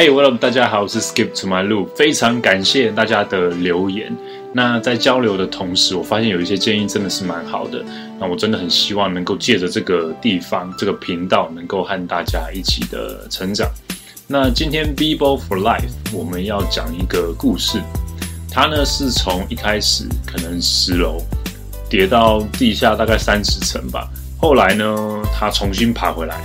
Hey, what up？大家好，我是 Skip to my loop，非常感谢大家的留言。那在交流的同时，我发现有一些建议真的是蛮好的。那我真的很希望能够借着这个地方、这个频道，能够和大家一起的成长。那今天 b b o for Life，我们要讲一个故事。它呢是从一开始可能十楼跌到地下大概三十层吧，后来呢他重新爬回来，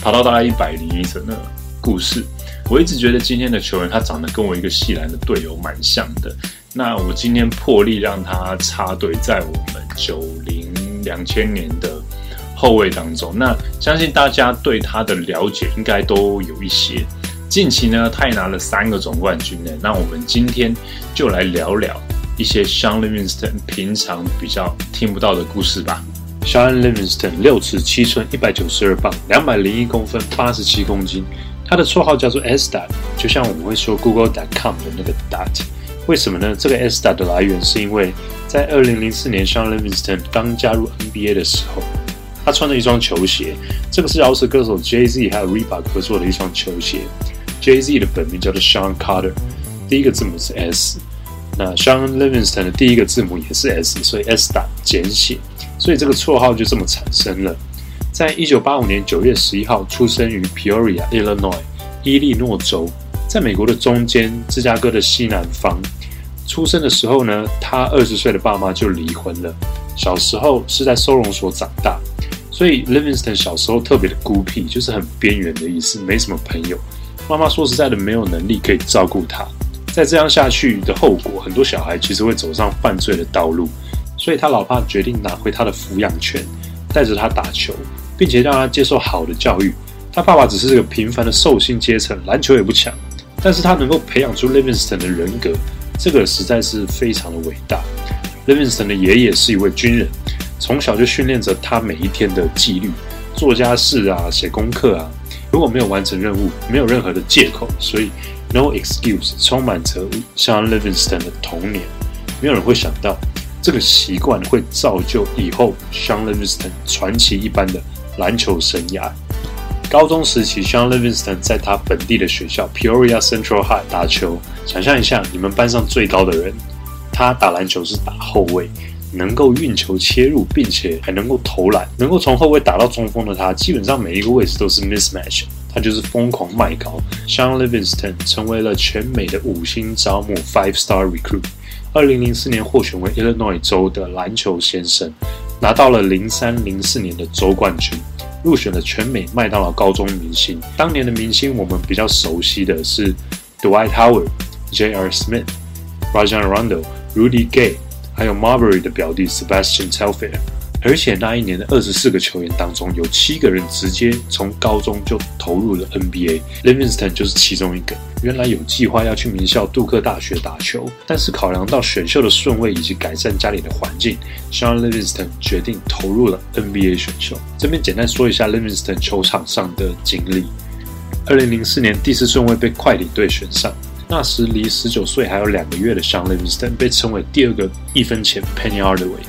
爬到大概一百零一层了故事。我一直觉得今天的球员他长得跟我一个系篮的队友蛮像的。那我今天破例让他插队在我们九零两千年的后卫当中。那相信大家对他的了解应该都有一些。近期呢，他也拿了三个总冠军呢。那我们今天就来聊聊一些 Sean Livingston 平常比较听不到的故事吧。Sean Livingston 六尺七寸，一百九十二磅，两百零一公分，八十七公斤。他的绰号叫做 S Dot，就像我们会说 Google. dot com 的那个 Dot。为什么呢？这个 S Dot 的来源是因为在二零零四年 Sean Livingston 刚加入 NBA 的时候，他穿了一双球鞋，这个是饶舌歌手 Jay Z 还有 Reebok 合作的一双球鞋。Jay Z 的本名叫做 Sean Carter，第一个字母是 S。那 Sean Livingston 的第一个字母也是 S，所以 S Dot 简写，所以这个绰号就这么产生了。在一九八五年九月十一号，出生于 Peoria, Illinois，伊利诺州，在美国的中间，芝加哥的西南方。出生的时候呢，他二十岁的爸妈就离婚了。小时候是在收容所长大，所以 Livingston 小时候特别的孤僻，就是很边缘的意思，没什么朋友。妈妈说实在的，没有能力可以照顾他。再这样下去的后果，很多小孩其实会走上犯罪的道路。所以他老爸决定拿回他的抚养权，带着他打球。并且让他接受好的教育。他爸爸只是个平凡的寿星阶层，篮球也不强，但是他能够培养出 Livingston 的人格，这个实在是非常的伟大。Livingston 的爷爷是一位军人，从小就训练着他每一天的纪律，做家事啊，写功课啊。如果没有完成任务，没有任何的借口，所以 No excuse，充满着像 Livingston 的童年。没有人会想到，这个习惯会造就以后像 Livingston 传奇一般的。篮球生涯，高中时期，Sean Livingston 在他本地的学校 Peoria Central High 打球。想象一下，你们班上最高的人，他打篮球是打后卫，能够运球切入，并且还能够投篮，能够从后卫打到中锋的他，基本上每一个位置都是 mismatch。他就是疯狂卖高。Sean Livingston 成为了全美的五星招募 five star recruit。二零零四年获选为 Illinois 州的篮球先生。拿到了零三零四年的州冠军，入选了全美麦当劳高中明星。当年的明星，我们比较熟悉的是 Dwight Howard、J.R. Smith、Rajon Rondo、Rudy Gay，还有 Marbury 的表弟 Sebastian Telfair。而且那一年的二十四个球员当中，有七个人直接从高中就投入了 NBA，Livingston 就是其中一个。原来有计划要去名校杜克大学打球，但是考量到选秀的顺位以及改善家里的环境，Sean Livingston 决定投入了 NBA 选秀。这边简单说一下 Livingston 球场上的经历：二零零四年第四顺位被快艇队选上，那时离十九岁还有两个月的 Sean Livingston 被称为第二个一分钱 Penny Hardaway。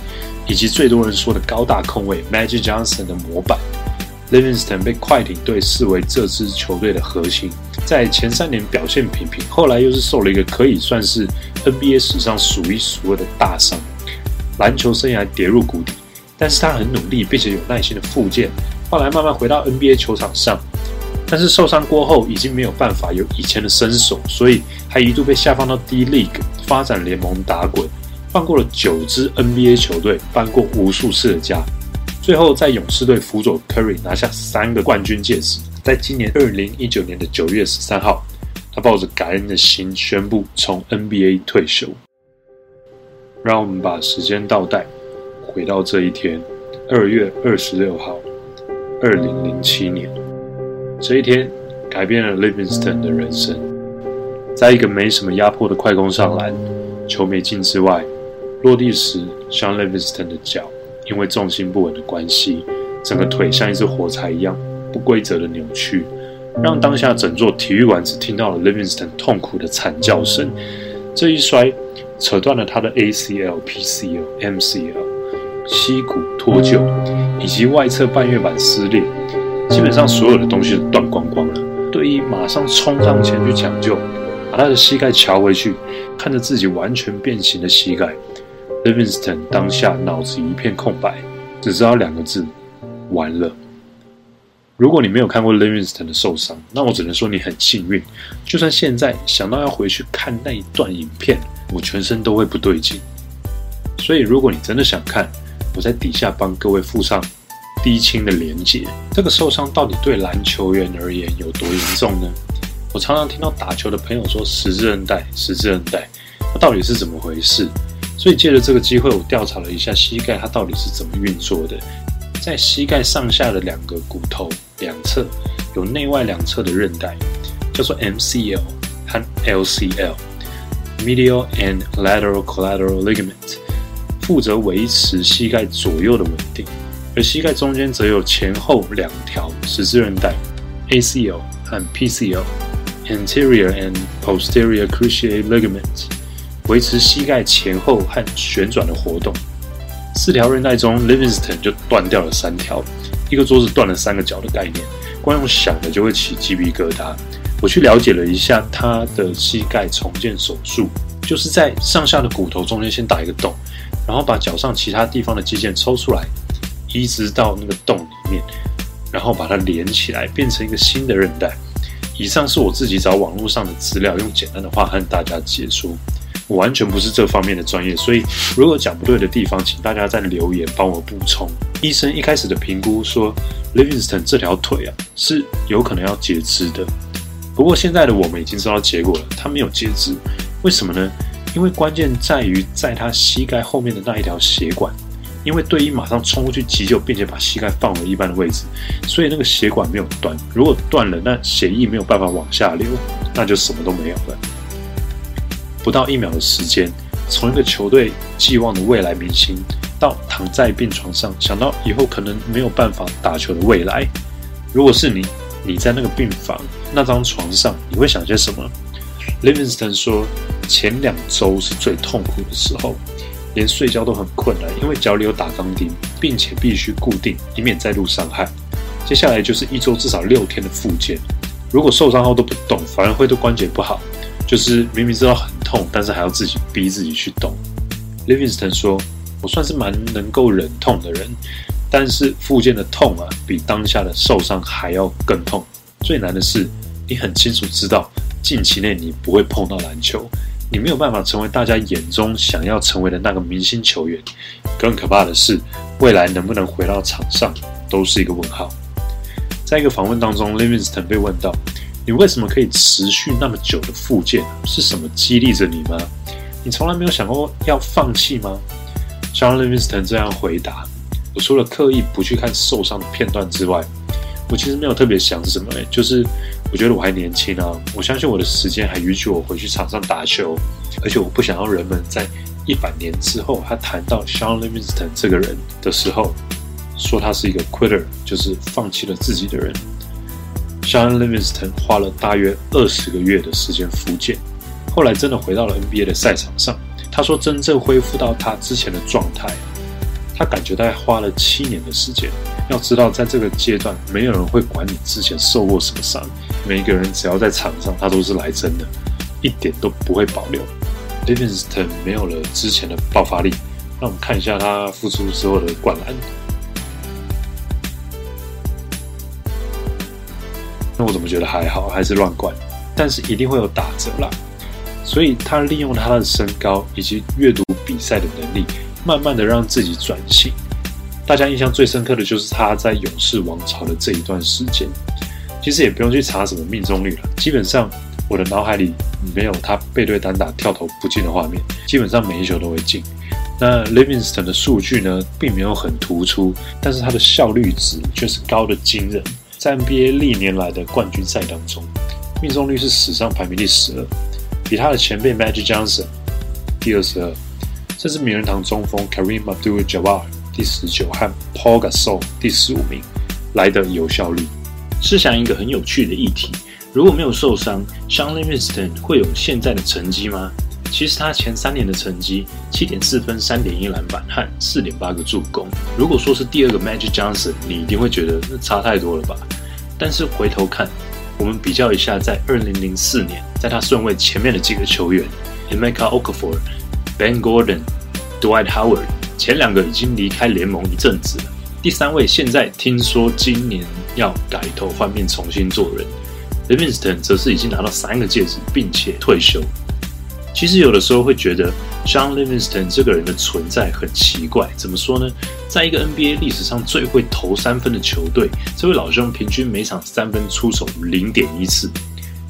以及最多人说的高大控卫 Magic Johnson 的模板，Livingston 被快艇队视为这支球队的核心。在前三年表现平平，后来又是受了一个可以算是 NBA 史上数一数二的大伤，篮球生涯跌入谷底。但是他很努力，并且有耐心的复健，后来慢慢回到 NBA 球场上。但是受伤过后，已经没有办法有以前的身手，所以还一度被下放到 D League 发展联盟打滚。换过了九支 NBA 球队，搬过无数次的家，最后在勇士队辅佐 Curry 拿下三个冠军戒指。在今年二零一九年的九月十三号，他抱着感恩的心宣布从 NBA 退休。让我们把时间倒带，回到这一天，二月二十六号，二零零七年。这一天改变了 Livingston 的人生，在一个没什么压迫的快攻上篮，球没进之外。落地时，Sean Livingston 的脚因为重心不稳的关系，整个腿像一只火柴一样不规则的扭曲，让当下整座体育馆只听到了 Livingston 痛苦的惨叫声。这一摔，扯断了他的 ACL、PCL、MCL，膝骨脱臼，以及外侧半月板撕裂，基本上所有的东西都断光光了。队医马上冲上前去抢救，把他的膝盖瞧回去，看着自己完全变形的膝盖，Livingston 当下脑子一片空白，只知道两个字：完了。如果你没有看过 Livingston 的受伤，那我只能说你很幸运。就算现在想到要回去看那一段影片，我全身都会不对劲。所以，如果你真的想看，我在底下帮各位附上低清的连结。这个受伤到底对篮球员而言有多严重呢？我常常听到打球的朋友说十字韧带，十字韧带，那到底是怎么回事？所以借着这个机会，我调查了一下膝盖它到底是怎么运作的。在膝盖上下的两个骨头两侧有内外两侧的韧带，叫做 MCL 和 LCL（Medial and Lateral Collateral Ligament），负责维持膝盖左右的稳定。而膝盖中间则有前后两条十字韧带 （ACL 和 PCL），Anterior and Posterior Cruciate Ligament，维持膝盖前后和旋转的活动。四条韧带中，Livingston 就断掉了三条，一个桌子断了三个角的概念，光用想的就会起鸡皮疙瘩。我去了解了一下他的膝盖重建手术，就是在上下的骨头中间先打一个洞，然后把脚上其他地方的肌腱抽出来，移植到那个洞里面，然后把它连起来，变成一个新的韧带。以上是我自己找网络上的资料，用简单的话和大家解说。我完全不是这方面的专业，所以如果讲不对的地方，请大家在留言帮我补充。医生一开始的评估说，Livingston 这条腿啊是有可能要截肢的。不过现在的我们已经知道结果了，他没有截肢。为什么呢？因为关键在于在他膝盖后面的那一条血管，因为队医马上冲过去急救，并且把膝盖放回一般的位置，所以那个血管没有断。如果断了，那血液没有办法往下流，那就什么都没有了。不到一秒的时间，从一个球队寄望的未来明星，到躺在病床上想到以后可能没有办法打球的未来。如果是你，你在那个病房那张床上，你会想些什么？Livingston 说，前两周是最痛苦的时候，连睡觉都很困难，因为脚里有打钢钉，并且必须固定，以免再度伤害。接下来就是一周至少六天的复健，如果受伤后都不动，反而会对关节不好。就是明明知道很痛，但是还要自己逼自己去动。Livingston 说：“我算是蛮能够忍痛的人，但是复健的痛啊，比当下的受伤还要更痛。最难的是，你很清楚知道近期内你不会碰到篮球，你没有办法成为大家眼中想要成为的那个明星球员。更可怕的是，未来能不能回到场上，都是一个问号。”在一个访问当中，Livingston 被问到。你为什么可以持续那么久的复健？是什么激励着你吗？你从来没有想过要放弃吗？John Livingston 这样回答：“我除了刻意不去看受伤的片段之外，我其实没有特别想什么。就是我觉得我还年轻啊，我相信我的时间还允许我回去场上打球，而且我不想要人们在一百年之后，他谈到 John Livingston 这个人的时候，说他是一个 quitter，就是放弃了自己的人。” Sean Livingston 花了大约二十个月的时间复健，后来真的回到了 NBA 的赛场上。他说，真正恢复到他之前的状态，他感觉大概花了七年的时间。要知道，在这个阶段，没有人会管你之前受过什么伤，每一个人只要在场上，他都是来真的，一点都不会保留。Livingston 没有了之前的爆发力，让我们看一下他复出之后的灌篮。那我怎么觉得还好，还是乱灌？但是一定会有打折啦。所以他利用他的身高以及阅读比赛的能力，慢慢的让自己转型。大家印象最深刻的就是他在勇士王朝的这一段时间。其实也不用去查什么命中率了，基本上我的脑海里没有他背对单打跳投不进的画面，基本上每一球都会进。那 Livingston 的数据呢，并没有很突出，但是他的效率值却是高的惊人。在 NBA 历年来的冠军赛当中，命中率是史上排名第十二，比他的前辈 Magic Johnson 第二十二，甚至名人堂中锋 Kareem Abdul-Jabbar 第十九和 Paul Gasol 第十五名来的有效率。试想一个很有趣的议题：如果没有受伤，Sean Livingston 会有现在的成绩吗？其实他前三年的成绩七点四分、三点一篮板和四点八个助攻。如果说是第二个 Magic Johnson，你一定会觉得那差太多了吧？但是回头看，我们比较一下，在2004年，在他顺位前面的几个球员，Emeka Okafor、Ben Gordon、Dwight Howard，前两个已经离开联盟一阵子了。第三位现在听说今年要改头换面，重新做人。Livingston 则是已经拿到三个戒指，并且退休。其实有的时候会觉得 Sean Livingston 这个人的存在很奇怪。怎么说呢？在一个 NBA 历史上最会投三分的球队，这位老兄平均每场三分出手零点一次，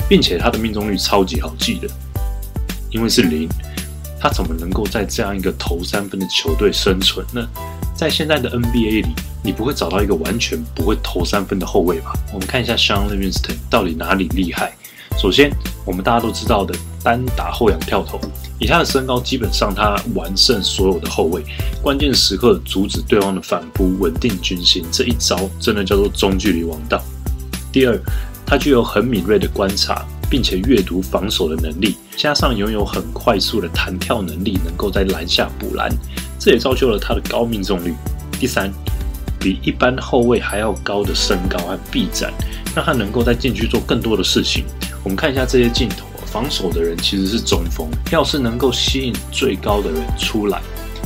并且他的命中率超级好记的，因为是零。他怎么能够在这样一个投三分的球队生存呢？在现在的 NBA 里，你不会找到一个完全不会投三分的后卫吧？我们看一下 Sean Livingston 到底哪里厉害。首先，我们大家都知道的单打后仰跳投，以他的身高，基本上他完胜所有的后卫。关键时刻阻止对方的反扑，稳定军心，这一招真的叫做中距离王道。第二，他具有很敏锐的观察，并且阅读防守的能力，加上拥有很快速的弹跳能力，能够在篮下补篮。这也造就了他的高命中率。第三，比一般后卫还要高的身高和臂展，让他能够在禁区做更多的事情。我们看一下这些镜头，防守的人其实是中锋，要是能够吸引最高的人出来，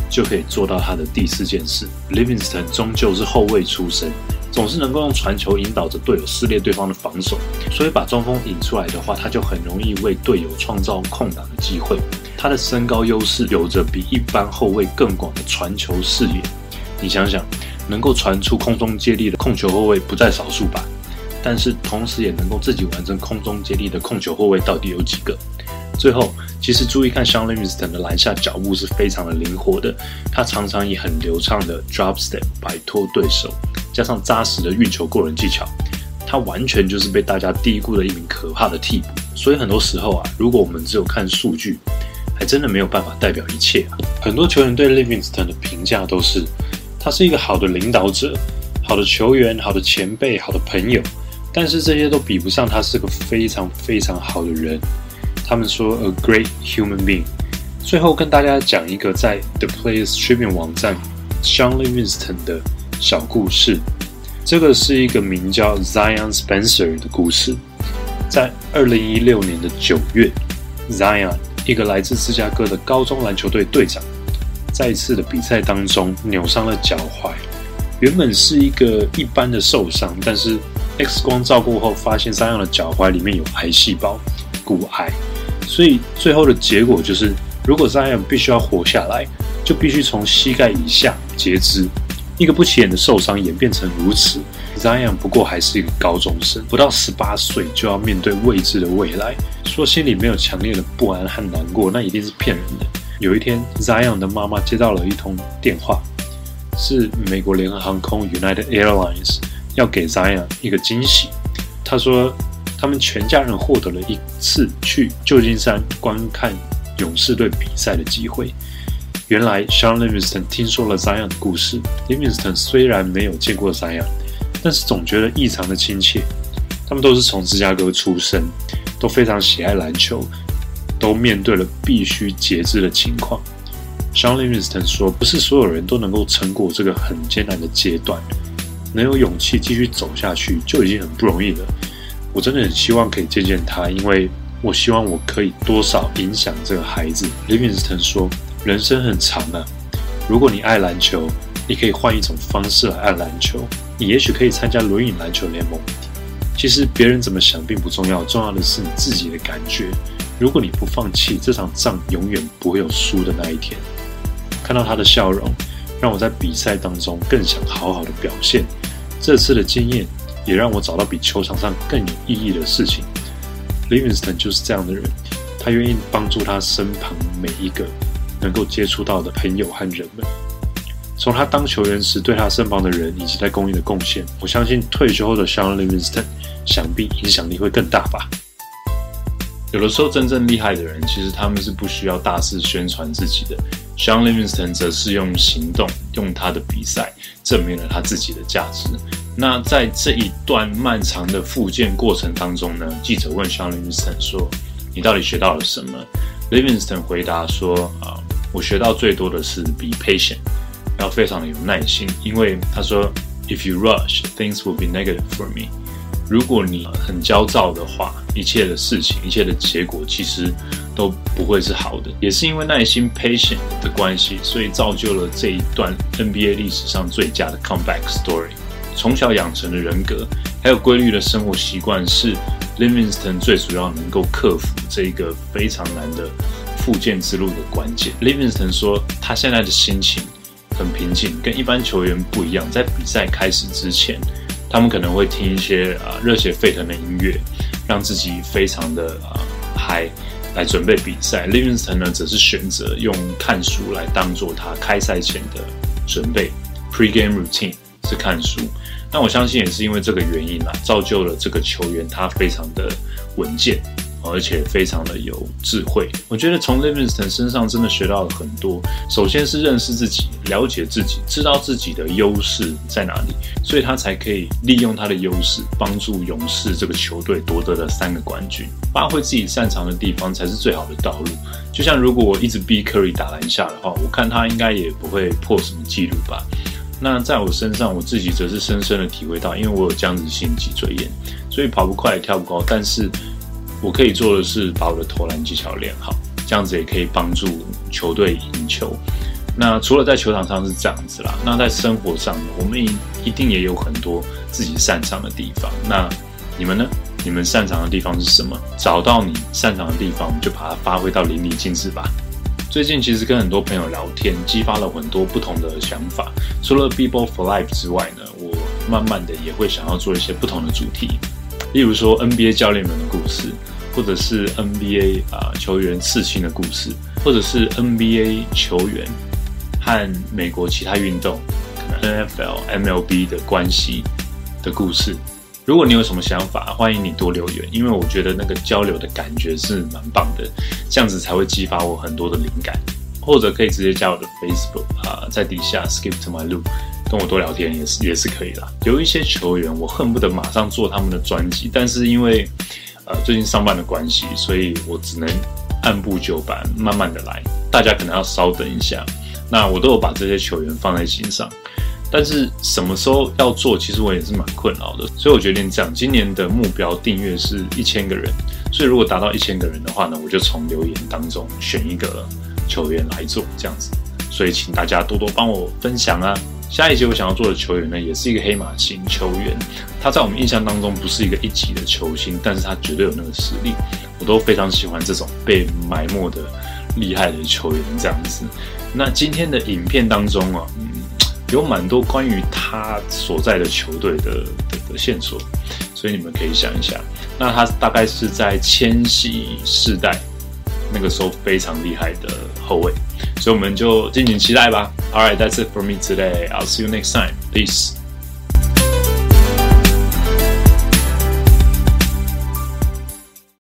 就可以做到他的第四件事。Livingston 终究是后卫出身，总是能够用传球引导着队友撕裂对方的防守，所以把中锋引出来的话，他就很容易为队友创造空档的机会。他的身高优势有着比一般后卫更广的传球视野。你想想，能够传出空中接力的控球后卫不在少数吧？但是同时也能够自己完成空中接力的控球后卫到底有几个？最后，其实注意看 Sean Livingston 的篮下脚步是非常的灵活的，他常常以很流畅的 drop step 摆脱对手，加上扎实的运球过人技巧，他完全就是被大家低估的一名可怕的替补。所以很多时候啊，如果我们只有看数据，还真的没有办法代表一切啊！很多球员对 Livingston 的评价都是，他是一个好的领导者、好的球员、好的前辈、好的朋友，但是这些都比不上他是个非常非常好的人。他们说 a great human being。最后跟大家讲一个在 The Players Tribune 网站 Sean Livingston 的小故事。这个是一个名叫 Zion Spencer 的故事。在二零一六年的九月，Zion。一个来自芝加哥的高中篮球队队长，在一次的比赛当中扭伤了脚踝。原本是一个一般的受伤，但是 X 光照过后发现三样的脚踝里面有癌细胞，骨癌。所以最后的结果就是，如果三样必须要活下来，就必须从膝盖以下截肢。一个不起眼的受伤演变成如此。Zion 不过还是一个高中生，不到十八岁就要面对未知的未来，说心里没有强烈的不安和难过，那一定是骗人的。有一天，Zion 的妈妈接到了一通电话，是美国联合航空 United Airlines 要给 Zion 一个惊喜。他说，他们全家人获得了一次去旧金山观看勇士队比赛的机会。原来，Sean Livingston 听说了 Zion 的故事。Livingston 虽然没有见过 Zion。但是总觉得异常的亲切。他们都是从芝加哥出生，都非常喜爱篮球，都面对了必须节制的情况。Sean Livingston 说：“不是所有人都能够撑过这个很艰难的阶段，能有勇气继续走下去就已经很不容易了。我真的很希望可以见见他，因为我希望我可以多少影响这个孩子。”Livingston 说：“人生很长啊，如果你爱篮球，你可以换一种方式来爱篮球。”你也许可以参加轮椅篮球联盟。其实别人怎么想并不重要，重要的是你自己的感觉。如果你不放弃，这场仗永远不会有输的那一天。看到他的笑容，让我在比赛当中更想好好的表现。这次的经验也让我找到比球场上更有意义的事情。Livingston 就是这样的人，他愿意帮助他身旁每一个能够接触到的朋友和人们。从他当球员时对他身旁的人以及在公益的贡献，我相信退休后的 Sean Livingston 想必影响力会更大吧。有的时候真正厉害的人，其实他们是不需要大肆宣传自己的。Sean Livingston 则是用行动，用他的比赛证明了他自己的价值。那在这一段漫长的复健过程当中呢，记者问 Sean Livingston 说：“你到底学到了什么？”Livingston 回答说：“啊，我学到最多的是 be patient。”要非常的有耐心，因为他说，If you rush, things will be negative for me。如果你很焦躁的话，一切的事情、一切的结果其实都不会是好的。也是因为耐心 （patient） 的关系，所以造就了这一段 NBA 历史上最佳的 comeback story。从小养成的人格，还有规律的生活习惯，是 Livingston 最主要能够克服这一个非常难的复健之路的关键。Livingston 说，他现在的心情很平静，跟一般球员不一样。在比赛开始之前。他们可能会听一些啊热血沸腾的音乐，让自己非常的啊嗨，来准备比赛。Livingston 呢，则是选择用看书来当做他开赛前的准备，pre-game routine 是看书。那我相信也是因为这个原因啦，造就了这个球员他非常的稳健。而且非常的有智慧，我觉得从 Livingston 身上真的学到了很多。首先是认识自己，了解自己，知道自己的优势在哪里，所以他才可以利用他的优势，帮助勇士这个球队夺得了三个冠军。发挥自己擅长的地方才是最好的道路。就像如果我一直逼 Curry 打篮下的话，我看他应该也不会破什么记录吧。那在我身上，我自己则是深深的体会到，因为我有僵直性脊椎炎，所以跑不快，也跳不高，但是。我可以做的是把我的投篮技巧练好，这样子也可以帮助球队赢球。那除了在球场上是这样子啦，那在生活上，我们一定也有很多自己擅长的地方。那你们呢？你们擅长的地方是什么？找到你擅长的地方，就把它发挥到淋漓尽致吧。最近其实跟很多朋友聊天，激发了很多不同的想法。除了 BEBOP LIFE 之外呢，我慢慢的也会想要做一些不同的主题。例如说 NBA 教练们的故事，或者是 NBA 啊球员刺青的故事，或者是 NBA 球员和美国其他运动，可能 NFL、MLB 的关系的故事。如果你有什么想法，欢迎你多留言，因为我觉得那个交流的感觉是蛮棒的，这样子才会激发我很多的灵感。或者可以直接加我的 Facebook 啊，在底下 Skip to my loop。跟我多聊天也是也是可以的。有一些球员，我恨不得马上做他们的专辑，但是因为呃最近上班的关系，所以我只能按部就班，慢慢的来。大家可能要稍等一下。那我都有把这些球员放在心上，但是什么时候要做，其实我也是蛮困扰的。所以我决定这样，今年的目标订阅是一千个人。所以如果达到一千个人的话呢，我就从留言当中选一个球员来做这样子。所以请大家多多帮我分享啊。下一节我想要做的球员呢，也是一个黑马型球员。他在我们印象当中不是一个一级的球星，但是他绝对有那个实力。我都非常喜欢这种被埋没的厉害的球员这样子。那今天的影片当中啊，嗯，有蛮多关于他所在的球队的的的线索，所以你们可以想一想。那他大概是在千禧世代那个时候非常厉害的后卫。所以我们就敬请期待吧。All right, that's it for me today. I'll see you next time. Peace.